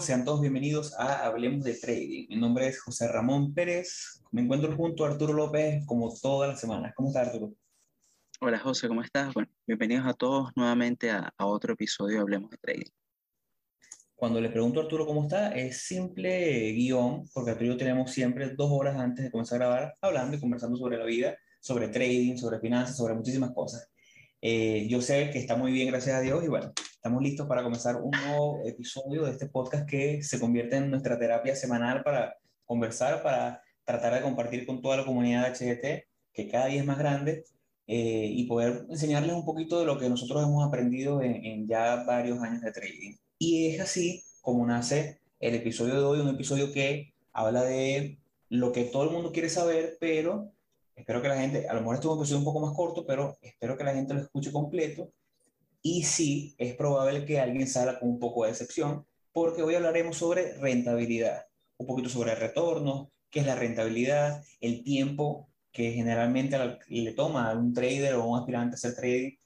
Sean todos bienvenidos a Hablemos de Trading. Mi nombre es José Ramón Pérez. Me encuentro junto a Arturo López como todas las semanas. ¿Cómo estás, Arturo? Hola, José, ¿cómo estás? Bueno, bienvenidos a todos nuevamente a, a otro episodio de Hablemos de Trading. Cuando le pregunto a Arturo cómo está, es simple guion, porque Arturo tenemos siempre dos horas antes de comenzar a grabar hablando y conversando sobre la vida, sobre trading, sobre finanzas, sobre muchísimas cosas. Eh, yo sé que está muy bien, gracias a Dios, y bueno, estamos listos para comenzar un nuevo episodio de este podcast que se convierte en nuestra terapia semanal para conversar, para tratar de compartir con toda la comunidad HGT, que cada día es más grande, eh, y poder enseñarles un poquito de lo que nosotros hemos aprendido en, en ya varios años de trading. Y es así como nace el episodio de hoy, un episodio que habla de lo que todo el mundo quiere saber, pero Espero que la gente, a lo mejor estuvo un poco más corto, pero espero que la gente lo escuche completo. Y sí, es probable que alguien salga con un poco de decepción, porque hoy hablaremos sobre rentabilidad, un poquito sobre retorno, qué es la rentabilidad, el tiempo que generalmente le toma a un trader o a un aspirante a hacer trading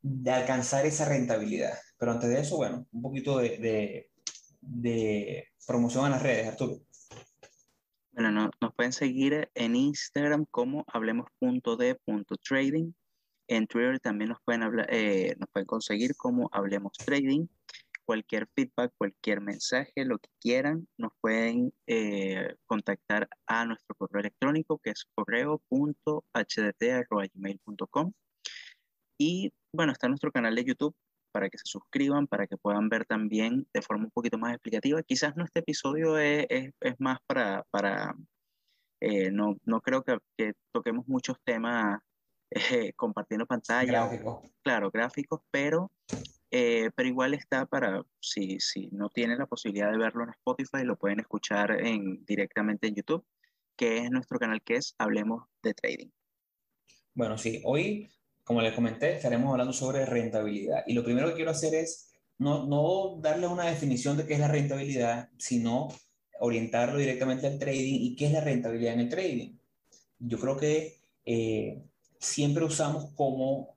de alcanzar esa rentabilidad. Pero antes de eso, bueno, un poquito de, de, de promoción a las redes, Arturo. Bueno, no, nos pueden seguir en Instagram como hablemos.de.trading. En Twitter también nos pueden, hablar, eh, nos pueden conseguir como Hablemos Trading. Cualquier feedback, cualquier mensaje, lo que quieran, nos pueden eh, contactar a nuestro correo electrónico que es correo.hdt.gmail.com. Y bueno, está nuestro canal de YouTube para que se suscriban, para que puedan ver también de forma un poquito más explicativa. Quizás no este episodio es, es, es más para, para eh, no, no creo que, que, toquemos muchos temas eh, compartiendo pantalla. Gráficos. Claro, gráficos, pero, eh, pero igual está para, si, si no tienen la posibilidad de verlo en Spotify, lo pueden escuchar en, directamente en YouTube, que es nuestro canal que es Hablemos de Trading. Bueno, sí, hoy como les comenté, estaremos hablando sobre rentabilidad. Y lo primero que quiero hacer es no, no darle una definición de qué es la rentabilidad, sino orientarlo directamente al trading y qué es la rentabilidad en el trading. Yo creo que eh, siempre usamos como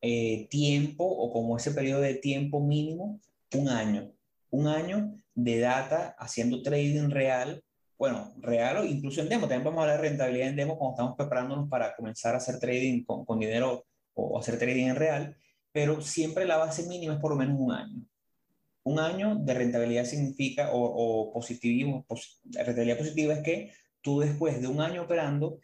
eh, tiempo o como ese periodo de tiempo mínimo un año. Un año de data haciendo trading real bueno, real o incluso en demo. También vamos a hablar de rentabilidad en demo cuando estamos preparándonos para comenzar a hacer trading con, con dinero o hacer trading en real, pero siempre la base mínima es por lo menos un año. Un año de rentabilidad significa, o, o positivismo, rentabilidad positiva es que tú después de un año operando,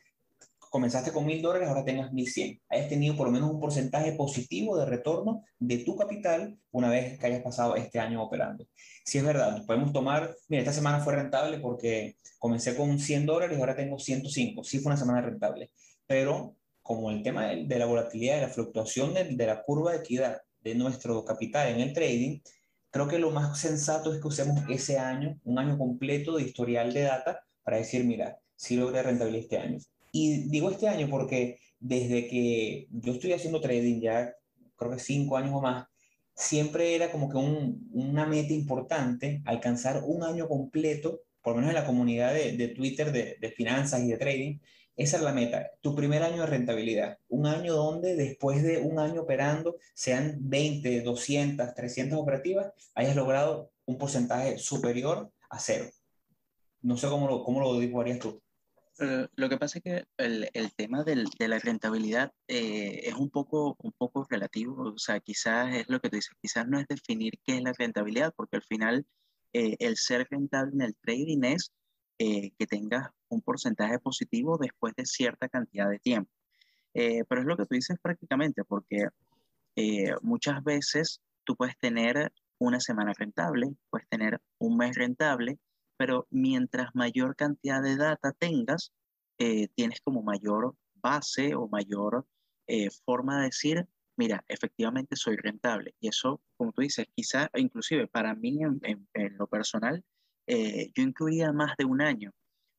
comenzaste con mil dólares, ahora tengas mil cien. Hayas tenido por lo menos un porcentaje positivo de retorno de tu capital una vez que hayas pasado este año operando. Si es verdad, podemos tomar, mira, esta semana fue rentable porque comencé con 100 dólares y ahora tengo 105. Sí fue una semana rentable, pero como el tema de, la volatilidad, de la fluctuación de, de, la curva de equidad de nuestro capital en el trading, creo que lo más sensato es que usemos ese año, un año completo de historial de data para decir, mira, sí logré rentabilidad este año. Y digo este año porque desde que yo estoy haciendo trading ya, creo que cinco años o más, siempre era como que un, una meta importante alcanzar un año completo, por lo menos en la comunidad de, de Twitter de, de finanzas y de trading, esa es la meta, tu primer año de rentabilidad, un año donde después de un año operando, sean 20, 200, 300 operativas, hayas logrado un porcentaje superior a cero. No sé cómo lo, cómo lo dibujarías tú. Uh, lo que pasa es que el, el tema del, de la rentabilidad eh, es un poco, un poco relativo, o sea, quizás es lo que tú dices, quizás no es definir qué es la rentabilidad, porque al final eh, el ser rentable en el trading es eh, que tengas un porcentaje positivo después de cierta cantidad de tiempo. Eh, pero es lo que tú dices prácticamente, porque eh, muchas veces tú puedes tener una semana rentable, puedes tener un mes rentable, pero mientras mayor cantidad de data tengas, tienes como mayor base o mayor forma de decir, mira, efectivamente soy rentable. Y eso, como tú dices, quizá, inclusive para mí en lo personal, eh, yo incluiría más de un año,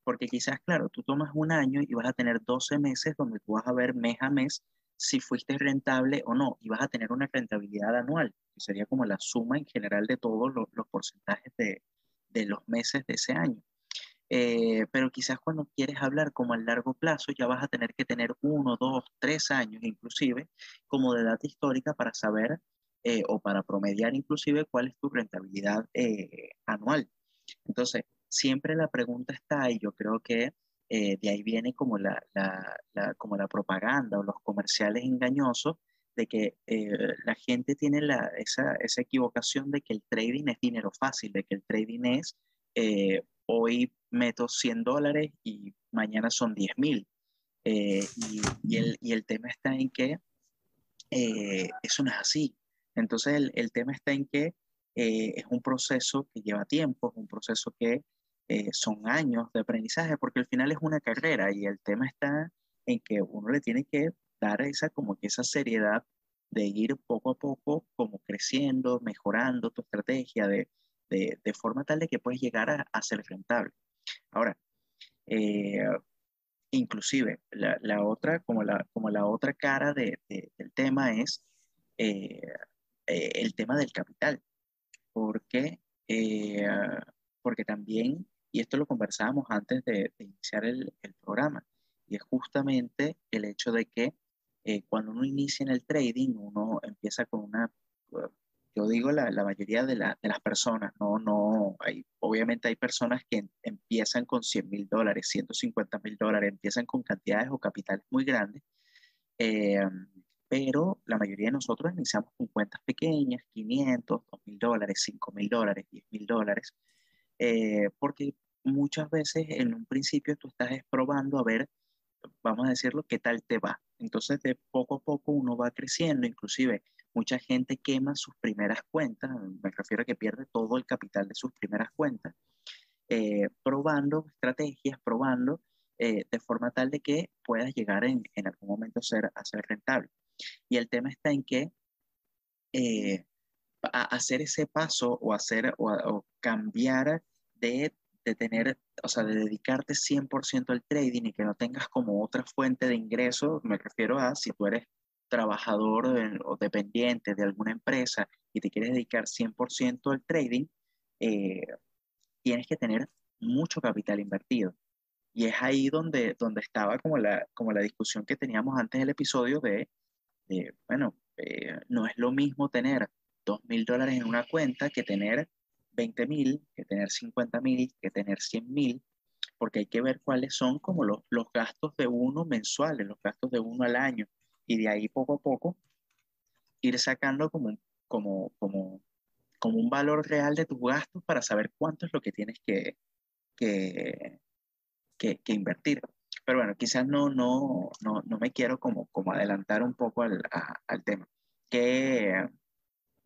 porque quizás, claro, tú tomas un año y vas a tener 12 meses donde tú vas a ver mes a mes si fuiste rentable o no, y vas a tener una rentabilidad anual, que sería como la suma en general de todos los, porcentajes de, de, los meses de ese año. Eh, pero quizás cuando quieres hablar como a largo plazo, ya vas a tener que tener uno, dos, tres años inclusive como de data histórica para saber eh, o para promediar inclusive cuál es tu rentabilidad anual. Entonces, siempre la pregunta está, y yo creo que de ahí viene como la, la, como la propaganda o los comerciales engañosos de que la gente tiene la, esa, esa, equivocación de que el trading es dinero fácil, de que el trading es hoy meto 100 dólares y mañana son 10 mil. Eh, y, el, y, el, tema está en que eh, eso no es así. Entonces el, el tema está en que eh, es un proceso que lleva tiempo, es un proceso que son años de aprendizaje, porque al final es una carrera y el tema está en que uno le tiene que dar esa como que esa seriedad de ir poco a poco como creciendo, mejorando tu estrategia de, de, de forma tal de que puedes llegar a, ser rentable. Ahora, eh, inclusive la, la, otra, como la, como la otra cara de, del tema es eh, eh, el tema del capital, porque, porque también, y esto lo conversábamos antes de, iniciar el, el, programa, y es justamente el hecho de que cuando uno inicia en el trading, uno empieza con una yo digo la, mayoría de, la, de, las personas, no, no, obviamente hay personas que empiezan con 100 mil dólares, 150 mil dólares, empiezan con cantidades o capitales muy grandes, eh, pero la mayoría de nosotros iniciamos con cuentas pequeñas, 500, 2 mil dólares, 5 mil dólares, 10 mil dólares, eh, porque muchas veces en un principio tú estás probando a ver, vamos a decirlo, qué tal te va. Entonces de poco a poco uno va creciendo, inclusive Mucha gente quema sus primeras cuentas, me refiero a que pierde todo el capital de sus primeras cuentas, eh, probando estrategias, probando eh, de forma tal de que puedas llegar en, algún momento ser, a ser rentable. Y el tema está en que eh, hacer ese paso o hacer o, cambiar de, de, tener, o sea, de dedicarte 100% al trading y que no tengas como otra fuente de ingreso, me refiero a si tú eres trabajador o dependiente de alguna empresa y te quieres dedicar 100% al trading, eh, tienes que tener mucho capital invertido. Y es ahí donde, donde estaba como la, como la discusión que teníamos antes del episodio de, bueno, eh, no es lo mismo tener 2 mil dólares en una cuenta que tener 20 mil, que tener 50 mil, que tener 100 mil, porque hay que ver cuáles son como los, los gastos de uno mensuales, los gastos de uno al año y de ahí poco a poco ir sacando como, como, como, como un valor real de tus gastos para saber cuánto es lo que tienes que, que, que, invertir. Pero bueno, quizás no, no, no, no, me quiero como, como adelantar un poco al, al tema. Que...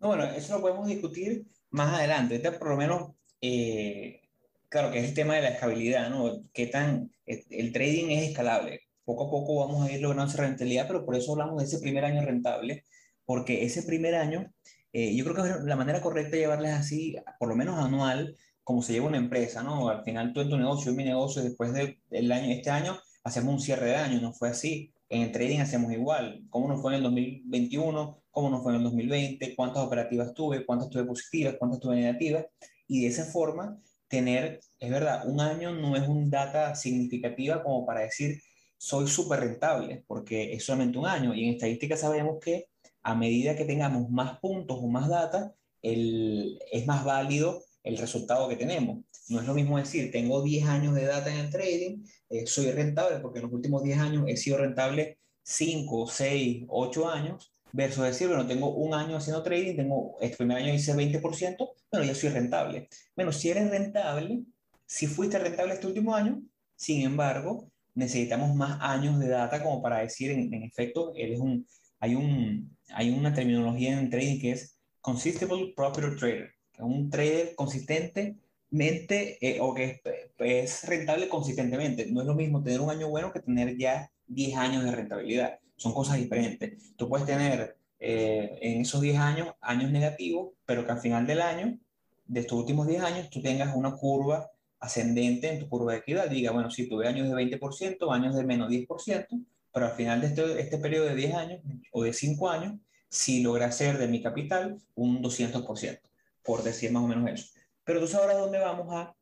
No, bueno, eso lo podemos discutir más adelante. Este, por lo menos, eh, claro, que es el tema de la escalabilidad, ¿no? ¿Qué tan el trading es escalable? poco a poco vamos a ir logrando esa rentabilidad, pero por eso hablamos de ese primer año rentable, porque ese primer año, eh, yo creo que la manera correcta de llevarles así, por lo menos anual, como se lleva una empresa, ¿no? Al final tú en tu negocio, en mi negocio, después del año, este año, hacemos un cierre de año, no fue así. En el trading hacemos igual. ¿Cómo nos fue en el 2021? ¿Cómo nos fue en el 2020? ¿Cuántas operativas tuve? ¿Cuántas tuve positivas? ¿Cuántas tuve negativas? Y de esa forma, tener, es verdad, un año no es un data significativa como para decir, soy súper rentable, porque es solamente un año. Y en estadística sabemos que a medida que tengamos más puntos o más data, el, es más válido el resultado que tenemos. No es lo mismo decir, tengo 10 años de data en el trading, eh, soy rentable porque en los últimos 10 años he sido rentable 5, 6, 8 años, versus decir, bueno, tengo un año haciendo trading, tengo, este primer año hice 20%, bueno, ya soy rentable. Bueno, si eres rentable, si fuiste rentable este último año, sin embargo, necesitamos más años de data como para decir, en, efecto, él es un, hay, un, hay una terminología en trading que es consistable property trader, un trader consistentemente eh, o que es, rentable consistentemente. No es lo mismo tener un año bueno que tener ya 10 años de rentabilidad. Son cosas diferentes. Tú puedes tener eh, en esos 10 años años negativos, pero que al final del año, de estos últimos 10 años, tú tengas una curva ascendente en tu curva de equidad. Diga, bueno, si tuve años de 20%, años de menos 10%, pero al final de este, este periodo de 10 años o de 5 años, sí logré hacer de mi capital un 200%, por decir más o menos eso. Pero tú sabrás dónde vamos a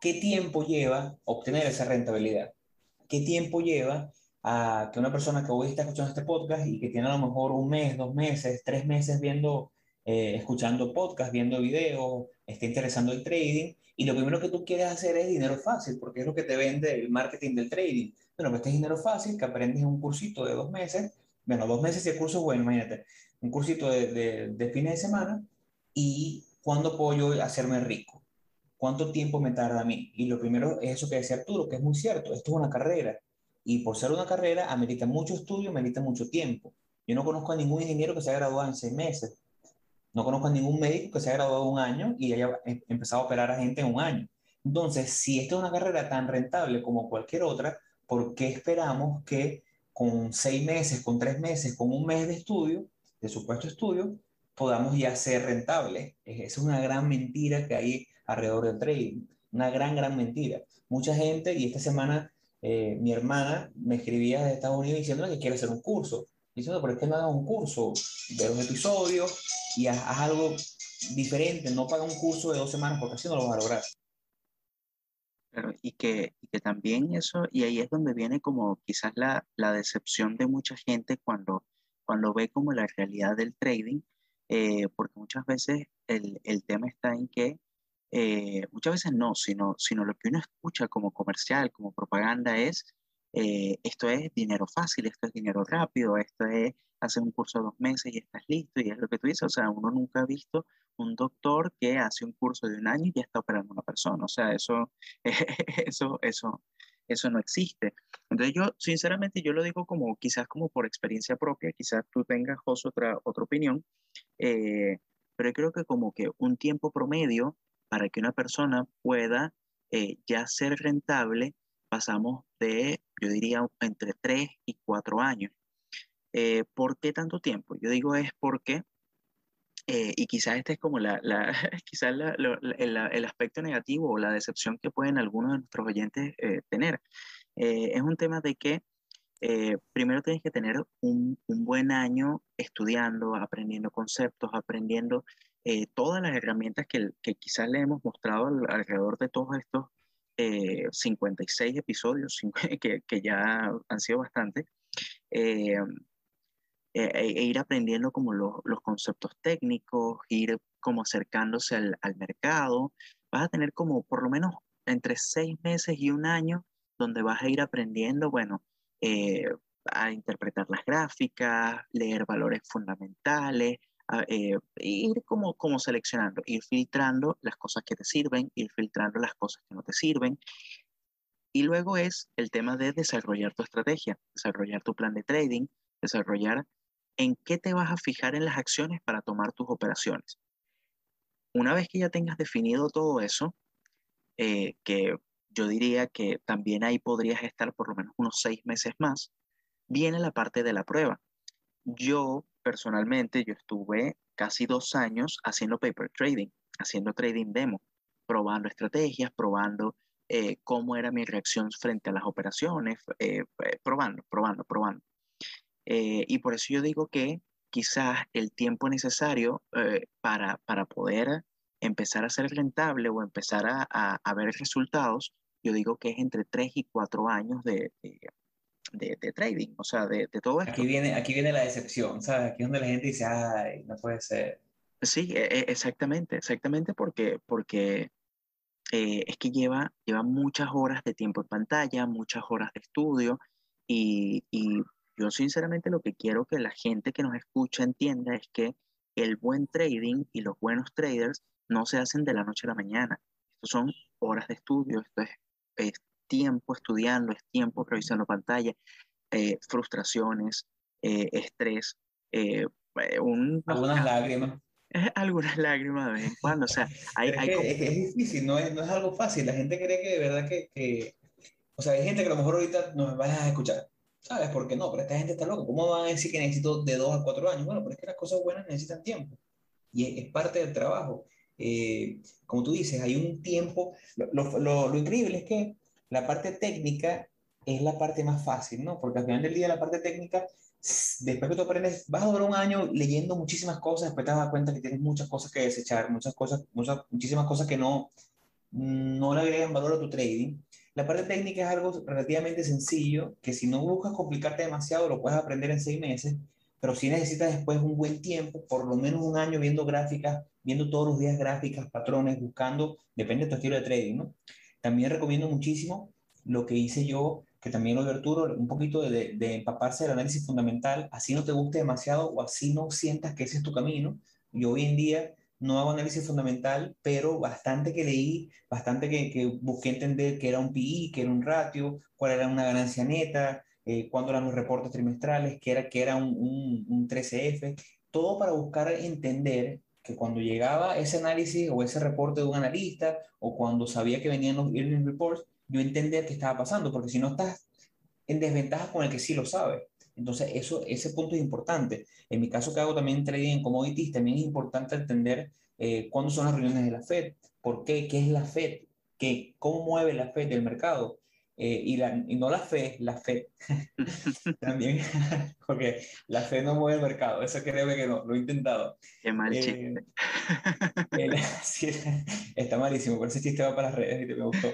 qué tiempo lleva obtener esa rentabilidad. ¿Qué tiempo lleva a que una persona que hoy está escuchando este podcast y que tiene a lo mejor un mes, dos meses, tres meses viendo eh, escuchando podcast, viendo videos, está interesando el trading y lo primero que tú quieres hacer es dinero fácil, porque es lo que te vende el marketing del trading. Bueno, pues este es dinero fácil, que aprendes en un cursito de dos meses, bueno, dos meses de curso bueno, imagínate, un cursito de, de, de fines de semana y ¿cuándo puedo yo hacerme rico? ¿Cuánto tiempo me tarda a mí? Y lo primero es eso que decía Arturo, que es muy cierto, esto es una carrera. Y por ser una carrera, amerita mucho estudio, amerita mucho tiempo. Yo no conozco a ningún ingeniero que se haya graduado en seis meses. No conozco a ningún médico que se haya graduado un año y haya em, empezado a operar a gente en un año. Entonces, si esta es una carrera tan rentable como cualquier otra, ¿por qué esperamos que con seis meses, con tres meses, con un mes de estudio, de supuesto estudio, podamos ya ser rentables? Es una gran mentira que hay alrededor del trading. Una gran, gran mentira. Mucha gente, y esta semana eh, mi hermana me escribía de Estados Unidos diciendo que quiere hacer un curso. Diciendo, pero es que no hagas un curso de dos episodios y haz, algo diferente. No paga un curso de dos semanas porque así no lo vas a lograr. y, que, y que también eso, y ahí es donde viene como quizás la, la decepción de mucha gente cuando, cuando ve como la realidad del trading, eh, porque muchas veces el, el tema está en que eh, muchas veces no, sino, sino lo que uno escucha como comercial, como propaganda es, eh, esto es dinero fácil, esto es dinero rápido, esto es hacer un curso de dos meses y estás listo, y es lo que tú dices, o sea, uno nunca ha visto un doctor que hace un curso de un año y ya está operando a una persona, o sea, eso, eso, eso, eso no existe. Entonces yo, sinceramente, yo lo digo como quizás como por experiencia propia, quizás tú tengas, otra, otra opinión, eh, pero creo que como que un tiempo promedio para que una persona pueda eh, ya ser rentable, pasamos de, yo diría, entre 3 y 4 años. Eh, ¿Por qué tanto tiempo? Yo digo es porque, eh, y quizás este es como la, la quizás el, aspecto negativo o la decepción que pueden algunos de nuestros oyentes tener. es un tema de que primero tienes que tener un, un, buen año estudiando, aprendiendo conceptos, aprendiendo eh, todas las herramientas que, que, quizás le hemos mostrado alrededor de todos estos 56 eh, episodios, que, que, ya han sido bastantes, eh, e, e, ir aprendiendo como los, los, conceptos técnicos, ir como acercándose al, al, mercado, vas a tener como por lo menos entre seis meses y un año donde vas a ir aprendiendo, bueno, a interpretar las gráficas, leer valores fundamentales, eh, ir como, como seleccionando, ir filtrando las cosas que te sirven, ir filtrando las cosas que no te sirven. Y luego es el tema de desarrollar tu estrategia, desarrollar tu plan de trading, desarrollar en qué te vas a fijar en las acciones para tomar tus operaciones. Una vez que ya tengas definido todo eso, eh, que yo diría que también ahí podrías estar por lo menos unos seis meses más, viene la parte de la prueba. Yo personalmente, yo estuve casi dos años haciendo paper trading, haciendo trading demo, probando estrategias, probando eh, cómo era mi reacción frente a las operaciones, eh, eh, probando, probando, probando. y por eso yo digo que quizás el tiempo necesario para, para poder empezar a ser rentable o empezar a, a, ver resultados, yo digo que es entre tres y cuatro años de, de, trading, o sea, de, todo esto. Aquí viene, aquí viene la decepción, ¿sabes? Aquí es donde la gente dice, ay, no puede ser. Sí, e, e, exactamente, exactamente porque, porque eh, es que lleva, lleva muchas horas de tiempo en pantalla, muchas horas de estudio y, y yo sinceramente lo que quiero que la gente que nos escucha entienda es que el buen trading y los buenos traders no se hacen de la noche a la mañana. Estos son horas de estudio, esto es, es tiempo estudiando, es tiempo revisando pantalla, eh, frustraciones, eh, estrés, eh, un, algunas lágrimas. Algunas lágrimas de vez en cuando, o sea, hay, es, es, difícil, no es, no es, algo fácil, la gente cree que de verdad que, que, o sea, hay gente que a lo mejor ahorita nos vaya a escuchar, ¿sabes? por qué no, pero esta gente está loca, ¿cómo van a decir que necesito de dos a cuatro años? Bueno, pero es que las cosas buenas necesitan tiempo, y es, parte del trabajo. como tú dices, hay un tiempo, lo, lo, lo increíble es que la parte técnica es la parte más fácil, ¿no? Porque al final del día la parte técnica, después que tú aprendes, vas a durar un año leyendo muchísimas cosas, después te dar cuenta que tienes muchas cosas que desechar, muchas cosas, muchas, muchísimas cosas que no, no le agregan valor a tu trading. La parte técnica es algo relativamente sencillo, que si no buscas complicarte demasiado, lo puedes aprender en seis meses, pero sí necesitas después un buen tiempo, por lo menos un año viendo gráficas, viendo todos los días gráficas, patrones, buscando, depende de tu estilo de trading, ¿no? También recomiendo muchísimo lo que hice yo, que también lo de Arturo, un poquito de, de empaparse del análisis fundamental, así no te guste demasiado o así no sientas que ese es tu camino. Yo hoy en día no hago análisis fundamental, pero bastante que leí, bastante que, busqué entender qué era un PI, qué era un ratio, cuál era una ganancia neta, eh, cuándo eran los reportes trimestrales, qué era, qué era un, un, un 13F, todo para buscar entender que cuando llegaba ese análisis o ese reporte de un analista o cuando sabía que venían los earnings reports, yo entender qué estaba pasando, porque si no estás en desventaja con el que sí lo sabe. Entonces, eso, ese punto es importante. En mi caso, que hago también trading en commodities, también es importante entender eh, cuándo son las reuniones de la Fed, por qué, qué es la Fed, qué, cómo mueve la Fed del mercado. Eh, y, la, y, no la fe, la fe. También, porque la fe no mueve el mercado, eso creo que no, lo he intentado. Qué mal chiste. Eh, sí, está malísimo, por ese chiste va para las redes y te me gustó.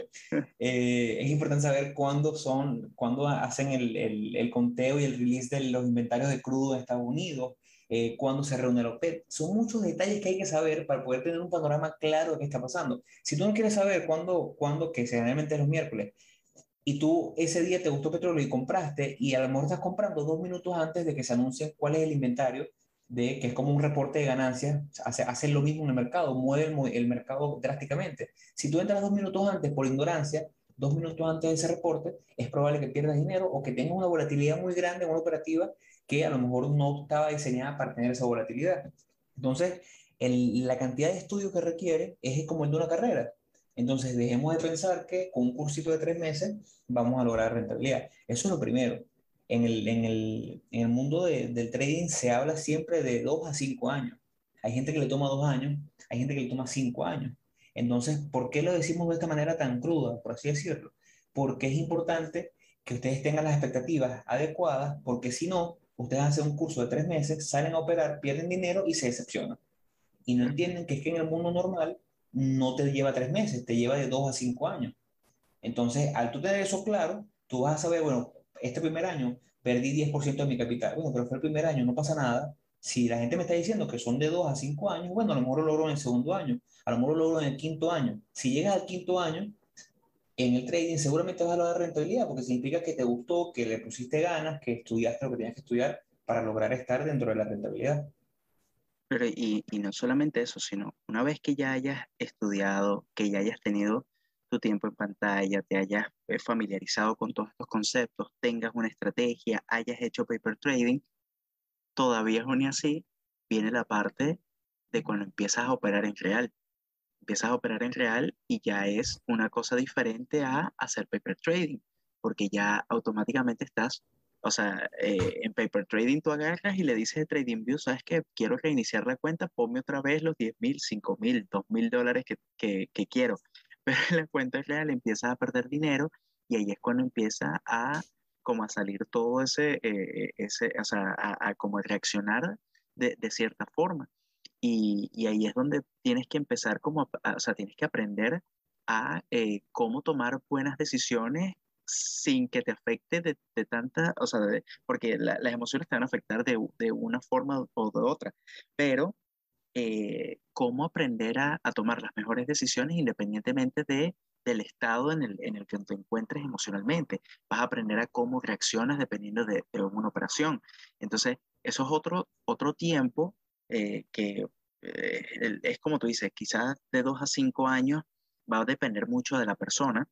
Eh, es importante saber cuándo son, cuándo hacen el, el, el, conteo y el release de los inventarios de crudo en Estados Unidos, eh, cuándo se reúne la OPEP. Son muchos detalles que hay que saber para poder tener un panorama claro de qué está pasando. Si tú no quieres saber cuándo, cuándo que generalmente es los miércoles, y tú ese día te gustó petróleo y compraste y a lo mejor estás comprando dos minutos antes de que se anuncie cuál es el inventario, de, que es como un reporte de ganancias, hace, hace lo mismo en el mercado, mueve el, el, mercado drásticamente. Si tú entras dos minutos antes por ignorancia, dos minutos antes de ese reporte, es probable que pierdas dinero o que tengas una volatilidad muy grande en una operativa que a lo mejor no estaba diseñada para tener esa volatilidad. Entonces, el, la cantidad de estudio que requiere es como el de una carrera. Entonces, dejemos de pensar que con un cursito de tres meses vamos a lograr rentabilidad. Eso es lo primero. En el, en el, en el mundo de, del trading se habla siempre de dos a cinco años. Hay gente que le toma dos años, hay gente que le toma cinco años. Entonces, ¿por qué lo decimos de esta manera tan cruda, por así decirlo? Porque es importante que ustedes tengan las expectativas adecuadas, porque si no, ustedes hacen un curso de tres meses, salen a operar, pierden dinero y se decepcionan. Y no entienden que es que en el mundo normal no te lleva tres meses, te lleva de dos a cinco años. Entonces, al tú tener eso claro, tú vas a saber, bueno, este primer año perdí 10% de mi capital. Bueno, pero fue el primer año, no pasa nada. Si la gente me está diciendo que son de dos a cinco años, bueno, a lo mejor lo logro en el segundo año, a lo mejor lo logro en el quinto año. Si llegas al quinto año, en el trading seguramente vas a lograr rentabilidad porque significa que te gustó, que le pusiste ganas, que estudiaste lo que tenías que estudiar para lograr estar dentro de la rentabilidad. Pero y, y, no solamente eso, sino una vez que ya hayas estudiado, que ya hayas tenido tu tiempo en pantalla, te hayas eh, familiarizado con todos estos conceptos, tengas una estrategia, hayas hecho paper trading, todavía aún así viene la parte de cuando empiezas a operar en real. Empiezas a operar en real y ya es una cosa diferente a hacer paper trading, porque ya automáticamente estás o sea, eh, en paper trading tú agarras y le dices a TradingView, ¿sabes qué? Quiero reiniciar la cuenta, ponme otra vez los 10 mil, 5 mil, 2 mil dólares que, que, que, quiero. Pero en la cuenta real empiezas a perder dinero y ahí es cuando empieza a como a salir todo ese, eh, ese o sea, a, a, como reaccionar de, de cierta forma. Y, y, ahí es donde tienes que empezar como, a, o sea, tienes que aprender a eh, cómo tomar buenas decisiones sin que te afecte de, de tanta, o sea, porque la, las emociones te van a afectar de, una forma o de otra, pero eh, cómo aprender a, tomar las mejores decisiones independientemente de, del estado en el, en el que te encuentres emocionalmente. Vas a aprender a cómo reaccionas dependiendo de, de una operación. Entonces, eso es otro, otro tiempo eh, que eh, es como tú dices, quizás de dos a cinco años va a depender mucho de la persona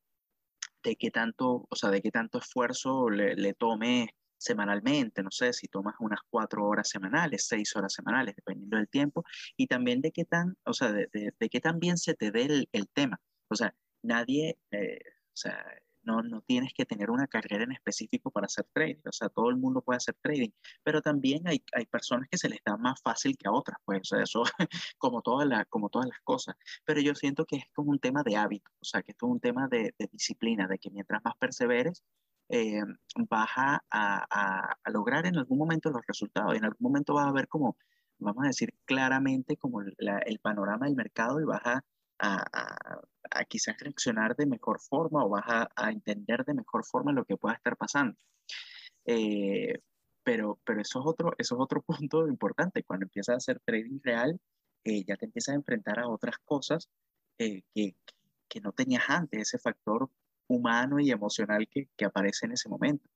de qué tanto, o sea, de qué tanto esfuerzo le, le tome semanalmente, no sé, si tomas unas cuatro horas semanales, seis horas semanales, dependiendo del tiempo, y también de qué tan, o sea, de, de, de qué tan bien se te dé el, el tema. O sea, nadie, eh, o sea, no, no tienes que tener una carrera en específico para hacer trading, o sea, todo el mundo puede hacer trading, pero también hay, hay personas que se les da más fácil que a otras, pues, o sea, eso como, toda la, como todas las cosas, pero yo siento que es como un tema de hábito, o sea, que esto es un tema de, de disciplina, de que mientras más perseveres, eh, vas a, a, lograr en algún momento los resultados, y en algún momento vas a ver como, vamos a decir claramente como el panorama del mercado y vas a, a, quizás reaccionar de mejor forma o vas a, a, entender de mejor forma lo que pueda estar pasando. Eh, pero, pero eso, es otro, eso es otro punto importante. Cuando empiezas a hacer trading real, eh, ya te empiezas a enfrentar a otras cosas eh, que, que no tenías antes, ese factor humano y emocional que, que aparece en ese momento.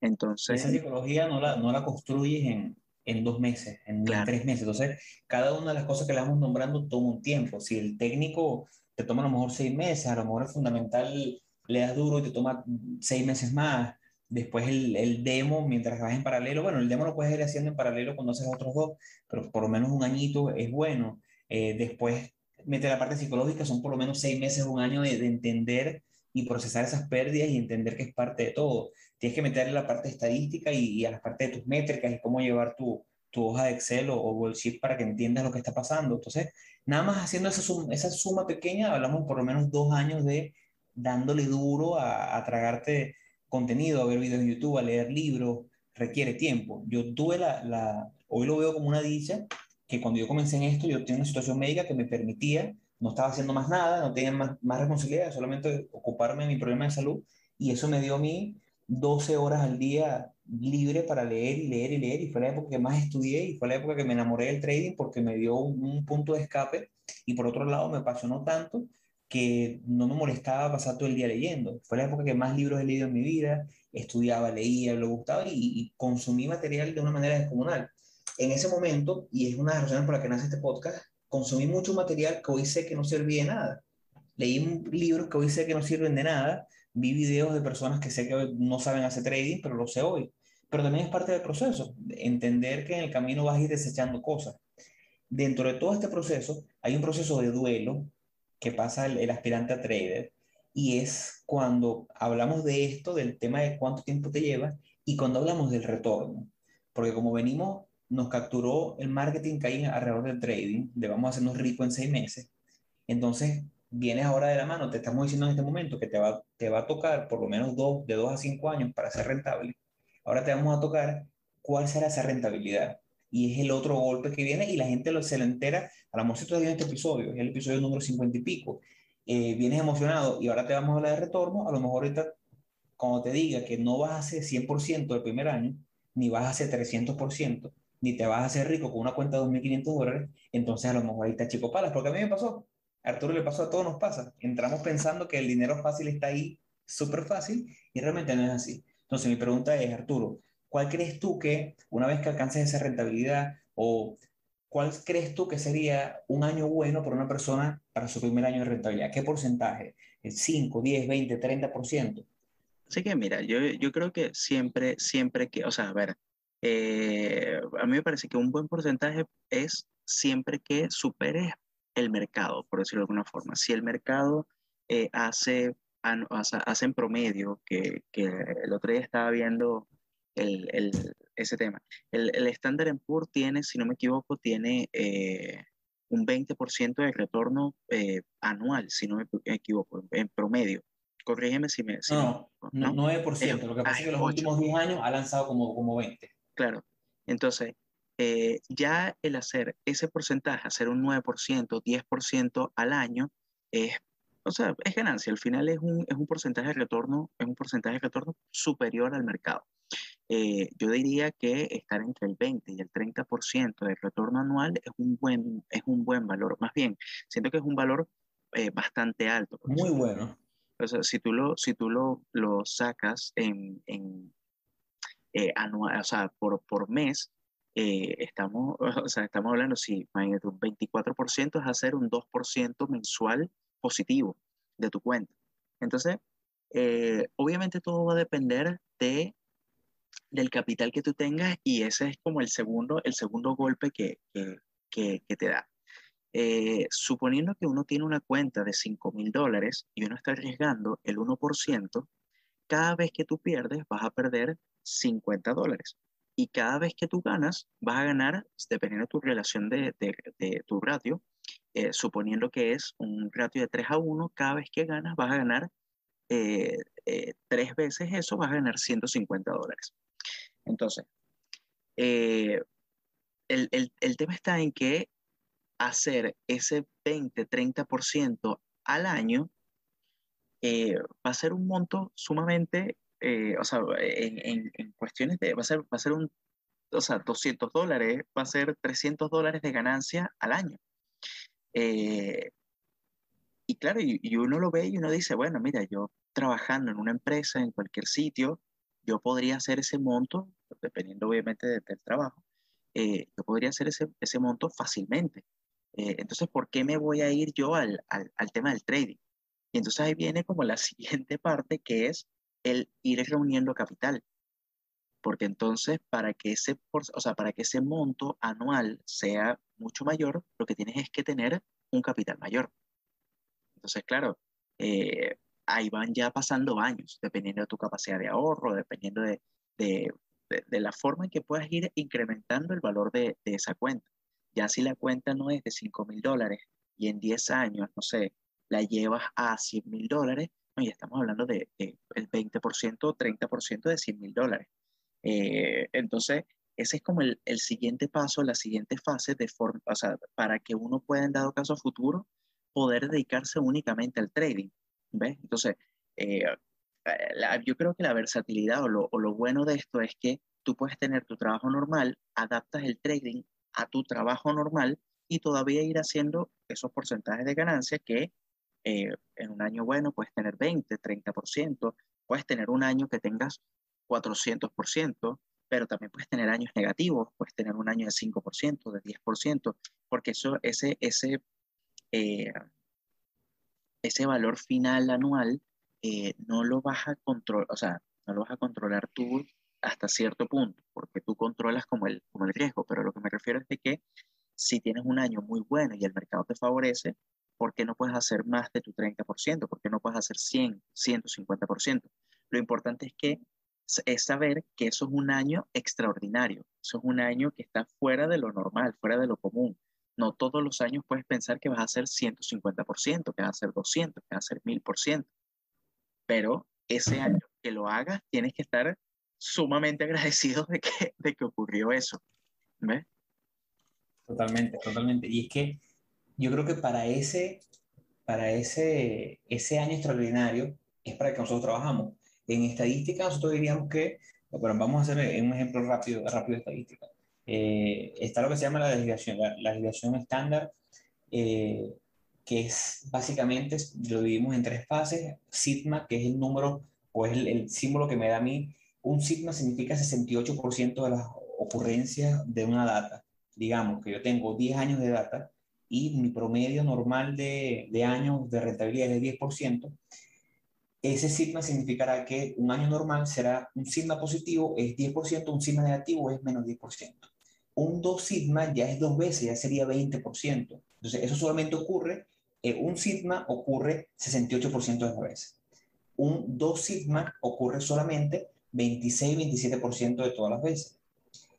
Entonces, esa psicología no la, no la construyes en, en dos meses, en tres meses. Entonces, cada una de las cosas que le vamos nombrando toma un tiempo. Si el técnico te toma a lo mejor seis meses, a lo mejor el fundamental le das duro y te toma seis meses más. Después el, el demo, mientras vas en paralelo, bueno, el demo lo puedes ir haciendo en paralelo cuando haces otros dos, pero por lo menos un añito es bueno. Eh, después, mete la parte psicológica, son por lo menos seis meses, un año de, de entender y procesar esas pérdidas y entender que es parte de todo. Tienes que meterle la parte estadística y, y a la parte de tus métricas y cómo llevar tu, tu hoja de Excel o, o, Google Sheet para que entiendas lo que está pasando. Entonces, nada más haciendo esa suma, esa suma pequeña, hablamos por lo menos dos años de dándole duro a, a tragarte contenido, a ver videos en YouTube, a leer libros, requiere tiempo. Yo tuve la, la, hoy lo veo como una dicha, que cuando yo comencé en esto, yo tenía una situación médica que me permitía no estaba haciendo más nada, no tenía más, más responsabilidades, solamente ocuparme de mi problema de salud y eso me dio a mí 12 horas al día libre para leer y leer y leer y fue la época que más estudié y fue la época que me enamoré del trading porque me dio un, un punto de escape y por otro lado me apasionó tanto que no me molestaba pasar todo el día leyendo. Fue la época que más libros he leído en mi vida, estudiaba, leía, lo gustaba y, consumí material de una manera descomunal. En ese momento, y es una de las razones por las que nace este podcast, consumí mucho material que hoy sé que no servía de nada. Leí libros que hoy sé que no sirven de nada, vi videos de personas que sé que no saben hacer trading, pero lo sé hoy. Pero también es parte del proceso, entender que en el camino vas a ir desechando cosas. Dentro de todo este proceso hay un proceso de duelo que pasa el, aspirante a trader y es cuando hablamos de esto, del tema de cuánto tiempo te lleva y cuando hablamos del retorno. Porque como venimos nos capturó el marketing que hay alrededor del trading, de vamos a hacernos ricos en seis meses. Entonces, vienes ahora de la mano, te estamos diciendo en este momento que te va, te va a tocar por lo menos dos, de dos a cinco años para ser rentable. Ahora te vamos a tocar cuál será esa rentabilidad. Y es el otro golpe que viene y la gente lo, se lo entera. A lo mejor si todavía en este episodio, es el episodio número 50 y pico. Eh, vienes emocionado y ahora te vamos a hablar de retorno. A lo mejor ahorita, cuando te diga que no vas a hacer 100% el primer año, ni vas a hacer 300%, ni te vas a hacer rico con una cuenta de 2.500 dólares, entonces a lo mejor ahí está chico palas, porque a mí me pasó, a Arturo le pasó, a todos nos pasa. Entramos pensando que el dinero fácil está ahí, súper fácil, y realmente no es así. Entonces mi pregunta es, Arturo, ¿cuál crees tú que una vez que alcances esa rentabilidad o cuál crees tú que sería un año bueno para una persona para su primer año de rentabilidad? ¿Qué porcentaje? ¿El 5, 10, 20, 30%? Así que mira, yo, yo creo que siempre, siempre que, o sea, a ver, eh, a mí me parece que un buen porcentaje es siempre que supere el mercado, por decirlo de alguna forma. Si el mercado eh, hace, hace en promedio, que, que, el otro día estaba viendo el, el, ese tema, el, el Standard Poor's tiene, si no me equivoco, tiene eh, un 20% de retorno eh, anual, si no me equivoco, en promedio. Corrígeme si me... Si no, no, no, 9%. Lo que pasa es que los 8. últimos 10 años ha lanzado como, como 20. Claro. Entonces, eh, ya el hacer ese porcentaje, hacer un 9%, 10% al año, es, o sea, es ganancia. Al final es un, es un porcentaje de retorno, es un porcentaje de retorno superior al mercado. Eh, yo diría que estar entre el 20 y el 30% de retorno anual es un buen, es un buen valor. Más bien, siento que es un valor eh, bastante alto. Muy bueno. O sea, si tú lo, si tú lo, lo sacas en, en, eh, anual, o sea, por, por mes, eh, estamos, o sea, estamos hablando, si imagínate, un 24% es hacer un 2% mensual positivo de tu cuenta. Entonces, eh, obviamente todo va a depender de, del capital que tú tengas y ese es como el segundo, el segundo golpe que, que, te da. Eh, suponiendo que uno tiene una cuenta de 5 mil dólares y uno está arriesgando el 1%, cada vez que tú pierdes vas a perder 50 dólares. Y cada vez que tú ganas, vas a ganar, dependiendo de tu relación de, de tu ratio, eh, suponiendo que es un ratio de 3 a 1, cada vez que ganas vas a ganar eh, eh, tres veces eso, vas a ganar 150 dólares. Entonces, eh, el, el, el tema está en que hacer ese 20-30% al año eh, va a ser un monto sumamente, eh, o sea, en, en, en, cuestiones de, va a ser, va a ser un, o sea, 200 dólares, va a ser 300 dólares de ganancia al año. Eh, y claro, y, uno lo ve y uno dice, bueno, mira, yo trabajando en una empresa, en cualquier sitio, yo podría hacer ese monto, dependiendo obviamente del trabajo, eh, yo podría hacer ese, ese monto fácilmente. Eh, entonces, ¿por qué me voy a ir yo al, al, al, tema del trading? Y entonces ahí viene como la siguiente parte, que es el ir reuniendo capital. Porque entonces, para que ese, o sea, para que ese monto anual sea mucho mayor, lo que tienes es que tener un capital mayor. Entonces, claro, eh, ahí van ya pasando años, dependiendo de tu capacidad de ahorro, dependiendo de, de, de, la forma en que puedas ir incrementando el valor de, esa cuenta. Ya si la cuenta no es de 5 mil dólares y en 10 años, no sé, la llevas a 100 mil dólares, no, ya estamos hablando de, el 20% o 30% de 100 mil dólares. Eh, entonces, ese es como el, siguiente paso, la siguiente fase de forma, o sea, para que uno pueda, en dado caso futuro, poder dedicarse únicamente al trading. ¿Ves? Entonces, eh, yo creo que la versatilidad o lo, o lo bueno de esto es que tú puedes tener tu trabajo normal, adaptas el trading a tu trabajo normal y todavía ir haciendo esos porcentajes de ganancia que eh, en un año bueno puedes tener 20, 30%, puedes tener un año que tengas 400%, pero también puedes tener años negativos, puedes tener un año de 5%, de 10%, porque eso, ese, ese, eh, ese valor final anual eh, no lo vas a controlar, o sea, no lo vas a controlar tú hasta cierto punto, porque tú controlas como el, como el riesgo, pero lo que me refiero es de que si tienes un año muy bueno y el mercado te favorece, ¿por qué no puedes hacer más de tu 30%? ¿Por qué no puedes hacer 100, 150%? Lo importante es que es saber que eso es un año extraordinario, eso es un año que está fuera de lo normal, fuera de lo común. No todos los años puedes pensar que vas a hacer 150%, que vas a hacer 200, que vas a hacer 1000%. Pero ese año que lo hagas, tienes que estar sumamente agradecido de que, de que ocurrió eso. ¿Ves? Totalmente, totalmente. Y es que yo creo que para ese, para ese, ese año extraordinario es para que nosotros trabajamos. En estadística nosotros diríamos que, bueno, vamos a hacer un ejemplo rápido, rápido de estadística. Eh, está lo que se llama la desviación, la, desviación estándar, eh, que es básicamente, lo dividimos en tres fases, sigma, que es el número o es el, símbolo que me da a mí, un sigma significa 68% de las ocurrencias de una data. Digamos que yo tengo 10 años de data y mi promedio normal de, de años de rentabilidad es de 10%, ese sigma significará que un año normal será un sigma positivo es 10%, un sigma negativo es menos 10%. Un 2 sigma ya es dos veces, ya sería 20%. Entonces, eso solamente ocurre, eh, un sigma ocurre 68% de las veces. Un 2 sigma ocurre solamente 26-27% de todas las veces.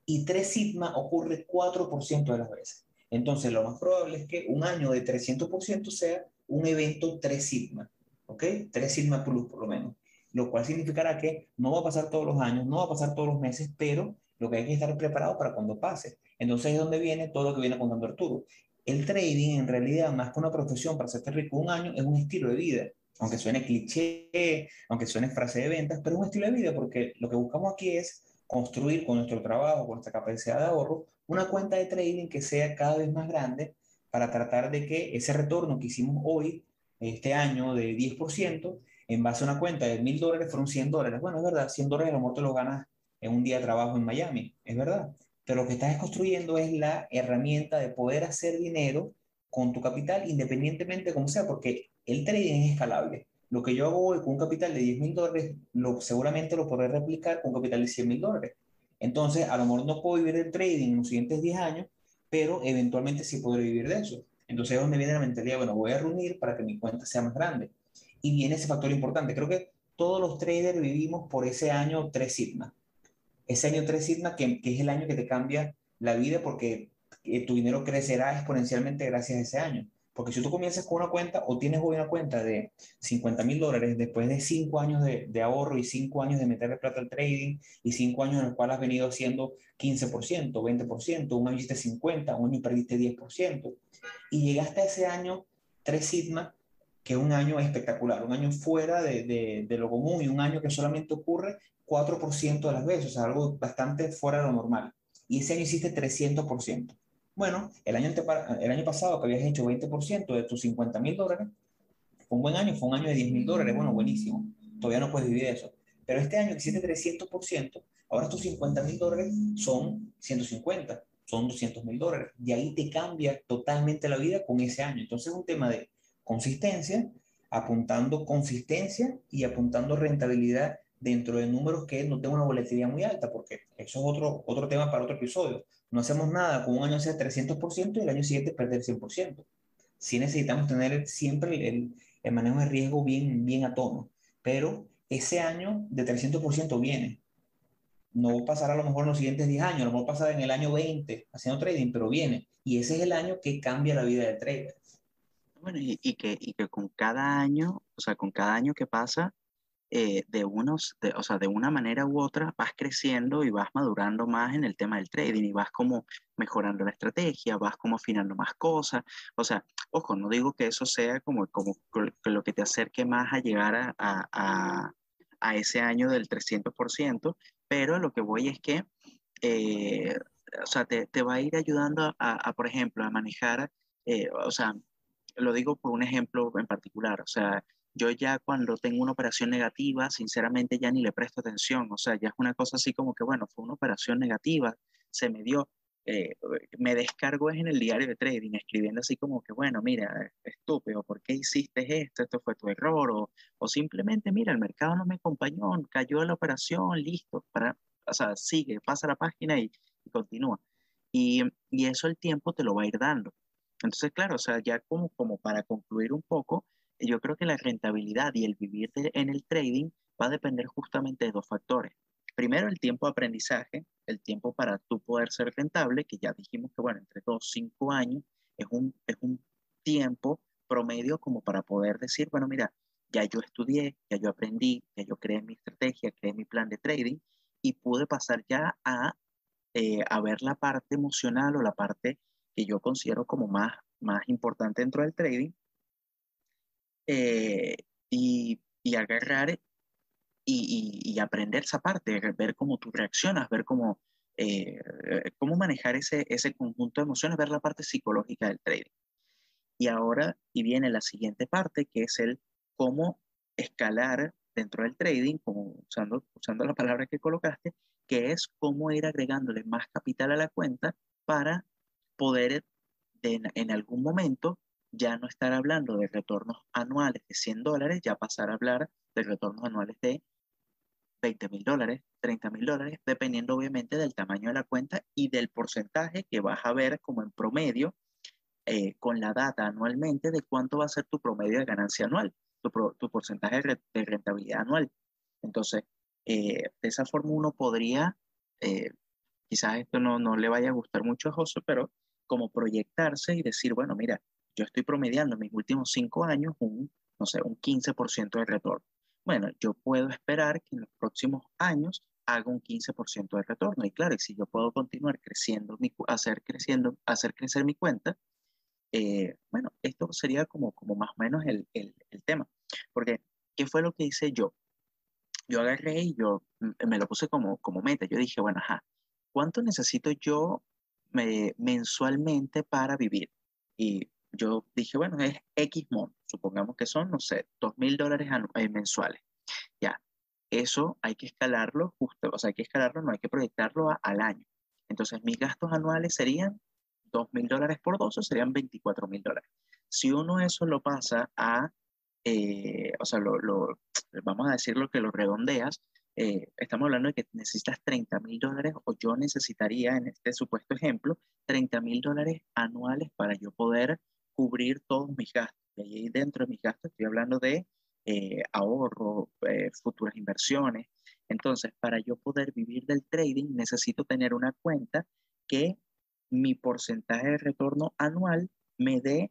Y 3 sigma ocurre 4% de las veces. Entonces, lo más probable es que un año de 300% sea un evento 3 sigma. ¿Ok? 3 sigma plus por lo menos. Lo cual significará que no va a pasar todos los años, no va a pasar todos los meses, pero lo que hay que estar preparado para cuando pase. Entonces es donde viene todo lo que viene contando Arturo. El trading, en realidad, más que una profesión para hacerte rico un año, es un estilo de vida. Aunque suene cliché, aunque suene frase de ventas, pero es un estilo de vida porque lo que buscamos aquí es construir con nuestro trabajo, con nuestra capacidad de ahorro, una cuenta de trading que sea cada vez más grande para tratar de que ese retorno que hicimos hoy este año de 10%, en base a una cuenta de mil dólares fueron 100 dólares. Bueno, es verdad, 100 dólares a lo mejor te lo ganas en un día de trabajo en Miami, es verdad. Pero lo que estás construyendo es la herramienta de poder hacer dinero con tu capital independientemente de cómo sea, porque el trading es escalable. Lo que yo hago hoy con un capital de 10 mil dólares, lo, seguramente lo podré replicar con un capital de 100 mil dólares. Entonces, a lo mejor no puedo vivir del trading en los siguientes 10 años, pero eventualmente sí podré vivir de eso. Entonces es donde viene la mentalidad, bueno, voy a reunir para que mi cuenta sea más grande. Y viene ese factor importante. Creo que todos los traders vivimos por ese año 3 sigma. Ese año 3 sigma que, que es el año que te cambia la vida porque eh, tu dinero crecerá exponencialmente gracias a ese año. Porque si tú comienzas con una cuenta o tienes una cuenta de 50 mil dólares después de 5 años de, de, ahorro y 5 años de meterle plata al trading y 5 años en los cuales has venido haciendo 15%, 20%, un año hiciste 50, un año perdiste 10%, y llegaste a ese año 3 sigma, que es un año espectacular, un año fuera de, de, de lo común y un año que solamente ocurre 4% de las veces, o sea, algo bastante fuera de lo normal. y ese año hiciste 300%. Bueno, el año, el año pasado que habías hecho 20% de tus 50 mil dólares, fue un buen año, fue un año de 10 mil dólares, bueno, buenísimo. Todavía no puedes vivir eso. Pero este año hiciste 300%, ahora tus 50 mil dólares son 150, son 200 mil dólares. Y ahí te cambia totalmente la vida con ese año. Entonces es un tema de consistencia, apuntando consistencia y apuntando rentabilidad dentro de números que no tengan una volatilidad muy alta, porque eso es otro, otro tema para otro episodio. No hacemos nada con un año hacer 300% y el año siguiente perder 100%. Sí necesitamos tener siempre el, el manejo de riesgo bien, bien a tono, pero ese año de 300% viene. No pasará a lo mejor en los siguientes 10 años, a lo mejor pasará en el año 20 haciendo trading, pero viene. Y ese es el año que cambia la vida del trader. Bueno, y, que, y que con cada año, o sea, con cada año que pasa, eh, de unos, o sea, de una manera u otra vas creciendo y vas madurando más en el tema del trading y vas como mejorando la estrategia, vas como afinando más cosas. O sea, ojo, no digo que eso sea como, como lo que te acerque más a llegar a, a, a ese año del 300%, pero lo que voy es que, eh, o sea, te, te, va a ir ayudando a, por ejemplo, a manejar, eh, o sea, lo digo por un ejemplo en particular, o sea, yo ya cuando tengo una operación negativa, sinceramente ya ni le presto atención, o sea, ya es una cosa así como que, bueno, fue una operación negativa, se me dio, eh, me descargo es en el diario de trading, escribiendo así como que, bueno, mira, estúpido, ¿por qué hiciste esto? Esto fue tu error, o, o simplemente, mira, el mercado no me acompañó, cayó la operación, listo, para, o sea, sigue, pasa la página y, y continúa. Y, y, eso el tiempo te lo va a ir dando. Entonces, claro, o sea, ya como, como para concluir un poco, yo creo que la rentabilidad y el vivir en el trading va a depender justamente de dos factores. Primero, el tiempo de aprendizaje, el tiempo para tú poder ser rentable, que ya dijimos que, bueno, entre dos, cinco años es un, es un tiempo promedio como para poder decir, bueno, mira, ya yo estudié, ya yo aprendí, ya yo creé mi estrategia, creé mi plan de trading y pude pasar ya a, eh, a ver la parte emocional o la parte que yo considero como más, más importante dentro del trading, eh, y, y, agarrar y, y, aprender esa parte, ver cómo tú reaccionas, ver cómo, eh, cómo manejar ese, ese conjunto de emociones, ver la parte psicológica del trading. Y ahora, y viene la siguiente parte, que es el cómo escalar dentro del trading, como usando, usando la palabra que colocaste, que es cómo ir agregándole más capital a la cuenta para poder de, en algún momento ya no estar hablando de retornos anuales de 100 dólares, ya pasar a hablar de retornos anuales de 20 mil dólares, 30 mil dólares, dependiendo obviamente del tamaño de la cuenta y del porcentaje que vas a ver como en promedio eh, con la data anualmente de cuánto va a ser tu promedio de ganancia anual, tu, porcentaje de rentabilidad anual. Entonces, eh, de esa forma uno podría, eh, quizás esto no, no le vaya a gustar mucho a José, pero como proyectarse y decir, bueno, mira, yo estoy promediando en mis últimos cinco años un, no sé, un 15% de retorno. Bueno, yo puedo esperar que en los próximos años haga un 15% de retorno. Y claro, si yo puedo continuar creciendo, mi, hacer, creciendo, hacer crecer mi cuenta, eh, bueno, esto sería como, como más o menos el, el, el, tema. Porque, ¿qué fue lo que hice yo? Yo agarré y yo me lo puse como, como meta. Yo dije, bueno, ajá, ¿cuánto necesito yo me, mensualmente para vivir? Y yo dije, bueno, es X monto, supongamos que son, no sé, dos mil dólares eh, mensuales. Ya, eso hay que escalarlo justo, o sea, hay que escalarlo, no hay que proyectarlo al año. Entonces, mis gastos anuales serían dos mil dólares por 12, serían 24 mil dólares. Si uno eso lo pasa a, eh, o sea, lo, vamos a decir lo que lo redondeas, eh, estamos hablando de que necesitas 30 mil dólares o yo necesitaría, en este supuesto ejemplo, 30 mil dólares anuales para yo poder cubrir todos mis gastos. Y ahí dentro de mis gastos estoy hablando de eh, ahorro, eh, futuras inversiones. Entonces, para yo poder vivir del trading, necesito tener una cuenta que mi porcentaje de retorno anual me dé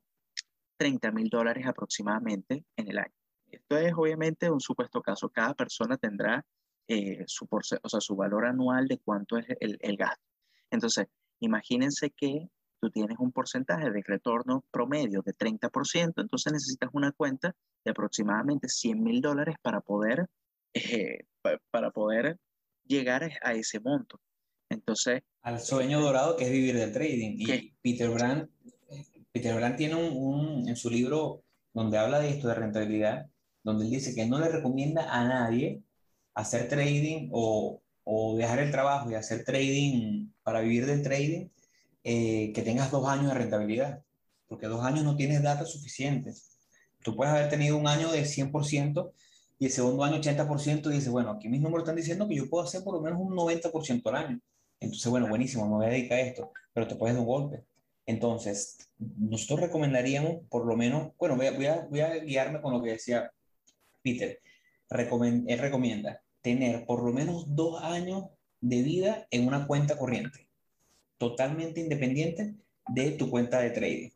30 mil dólares aproximadamente en el año. Esto es obviamente un supuesto caso. Cada persona tendrá eh, su, o sea, su valor anual de cuánto es el, el gasto. Entonces, imagínense que tú tienes un porcentaje de retorno promedio de 30%, entonces necesitas una cuenta de aproximadamente 100 mil dólares para poder, eh, para poder llegar a ese monto. Entonces... Al sueño dorado que es vivir del trading. Y Peter Brand, Peter Brand tiene un, en su libro donde habla de esto, de rentabilidad, donde él dice que no le recomienda a nadie hacer trading o, o dejar el trabajo y hacer trading para vivir del trading, eh, que tengas dos años de rentabilidad, porque dos años no tienes datos suficientes. Tú puedes haber tenido un año de 100% y el segundo año 80% y dices, bueno, aquí mis números están diciendo que yo puedo hacer por lo menos un 90% al año. Entonces, bueno, buenísimo, me voy a dedicar a esto, pero te puedes dar un golpe. Entonces, nosotros recomendaríamos por lo menos, bueno, voy a, guiarme con lo que decía Peter. él recomienda tener por lo menos dos años de vida en una cuenta corriente, totalmente independiente de tu cuenta de trading.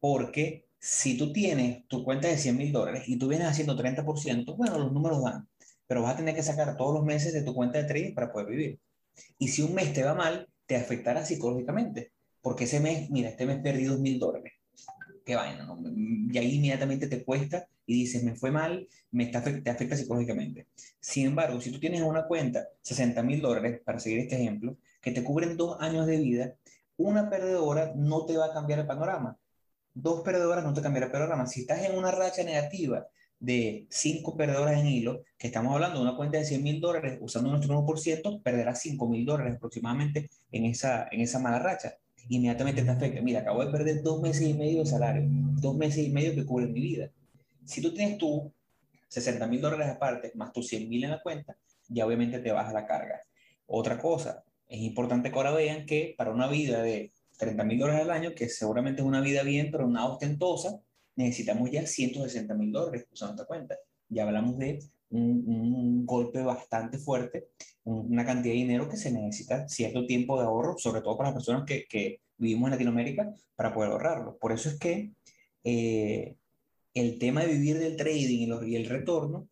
Porque si tú tienes tu cuenta de 100 mil dólares y tú vienes haciendo 30%, bueno, los números dan, pero vas a tener que sacar todos los meses de tu cuenta de trading para poder vivir. Y si un mes te va mal, te afectará psicológicamente porque ese mes, mira, este mes perdí dos mil dólares. Qué vaina, ¿no? Y ahí inmediatamente te cuesta y dices, me fue mal, me está, te afecta psicológicamente. Sin embargo, si tú tienes en una cuenta 60 mil dólares, para seguir este ejemplo, que te cubren dos años de vida, una perdedora no te va a cambiar el panorama. Dos perdedoras no te cambiará el panorama. Si estás en una racha negativa de cinco perdedoras en hilo, que estamos hablando de una cuenta de 100 mil dólares, usando nuestro 1%, perderás 5 mil dólares aproximadamente en esa, en esa mala racha inmediatamente te afecta. Mira, acabo de perder dos meses y medio de salario, dos meses y medio que cubren mi vida. Si tú tienes tú 60 mil dólares aparte, más tus 100 mil en la cuenta, ya obviamente te baja la carga. Otra cosa, es importante que ahora vean que para una vida de 30 mil dólares al año, que seguramente es una vida bien, pero una ostentosa, necesitamos ya 160 mil dólares usando nuestra cuenta. Ya hablamos de un, golpe bastante fuerte, una cantidad de dinero que se necesita cierto tiempo de ahorro, sobre todo para las personas que, que vivimos en Latinoamérica, para poder ahorrarlo. Por eso es que eh, el tema de vivir del trading y, y, el retorno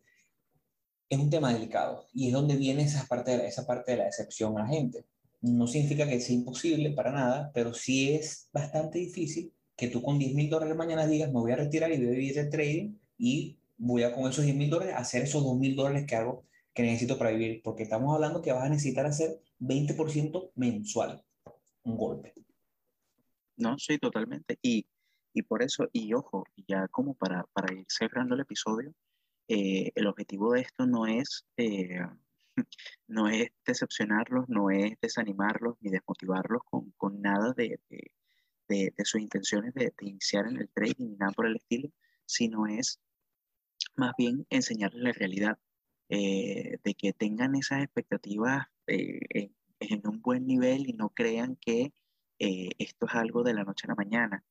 es un tema delicado y es donde viene esa parte, de esa parte de la decepción a la gente. No significa que sea imposible para nada, pero sí es bastante difícil que tú con 10 mil dólares mañana digas, me voy a retirar y voy a vivir del trading y voy a con esos 10 mil dólares hacer esos 2 mil dólares que hago, que necesito para vivir, porque estamos hablando que vas a necesitar hacer 20% mensual, un golpe. No, sí, totalmente. Y, y por eso, y ojo, ya como para, para ir cerrando el episodio, eh, el objetivo de esto no es, eh, no es decepcionarlos, no es desanimarlos ni desmotivarlos con, con nada de, de, sus intenciones de, iniciar en el trading ni nada por el estilo, sino es más bien enseñarles la realidad, eh, de que tengan esas expectativas eh, en, un buen nivel y no crean que esto es algo de la noche a la mañana.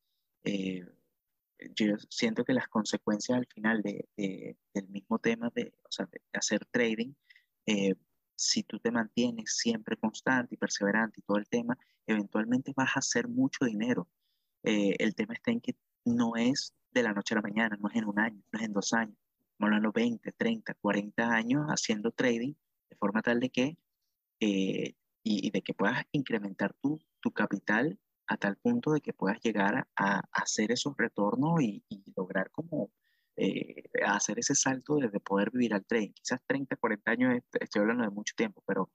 Yo siento que las consecuencias al final de, del mismo tema de, o sea, de hacer trading, si tú te mantienes siempre constante y perseverante y todo el tema, eventualmente vas a hacer mucho dinero. el tema está en que no es de la noche a la mañana, no es en un año, no es en dos años, hablando 20, 30, 40 años haciendo trading de forma tal de que, eh, y, de que puedas incrementar tu, tu capital a tal punto de que puedas llegar a, hacer esos retornos y, lograr como eh, hacer ese salto de, poder vivir al trading. Quizás 30, 40 años, estoy hablando de mucho tiempo, pero,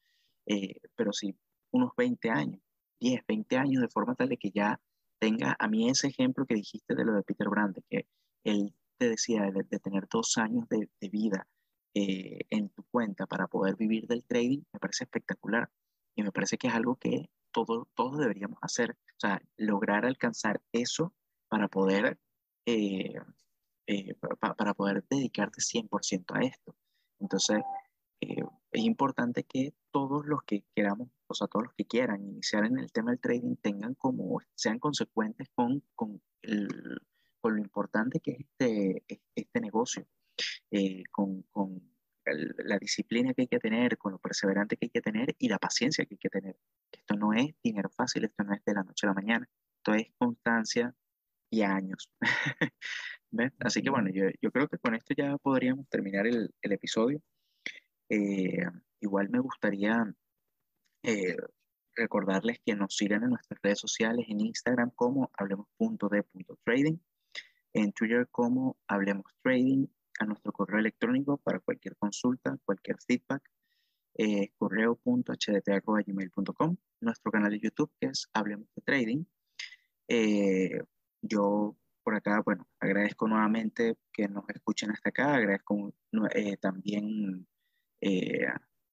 eh, pero sí, unos 20 años, 10, 20 años de forma tal de que ya tenga a mí ese ejemplo que dijiste de lo de Peter Brand, que él te decía, de, tener dos años de, vida eh, en tu cuenta para poder vivir del trading, me parece espectacular. Y me parece que es algo que todos todos deberíamos hacer. O sea, lograr alcanzar eso para poder, eh, eh, para poder dedicarte 100% a esto. Entonces, es importante que todos los que queramos, o sea, todos los que quieran iniciar en el tema del trading tengan como, sean consecuentes con, con con lo importante que es este, este negocio, eh, con, la disciplina que hay que tener, con lo perseverante que hay que tener y la paciencia que hay que tener. Esto no es dinero fácil, esto no es de la noche a la mañana, esto es constancia y años. Así que bueno, yo, yo, creo que con esto ya podríamos terminar el, el episodio. Eh, igual me gustaría eh, recordarles que nos sigan en nuestras redes sociales, en Instagram como hablemos.de.trading en Twitter como Hablemos Trading, a nuestro correo electrónico para cualquier consulta, cualquier feedback. eh, correo.hdt.gmail.com, nuestro canal de YouTube que es Hablemos de Trading. Eh, yo por acá, bueno, agradezco nuevamente que nos escuchen hasta acá, agradezco eh, también eh,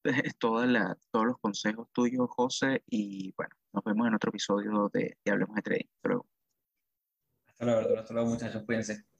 todos los consejos tuyos, José, y bueno, nos vemos en otro episodio de, Hablemos de Trading. Hasta luego. Hasta hasta luego muchachos, cuídense.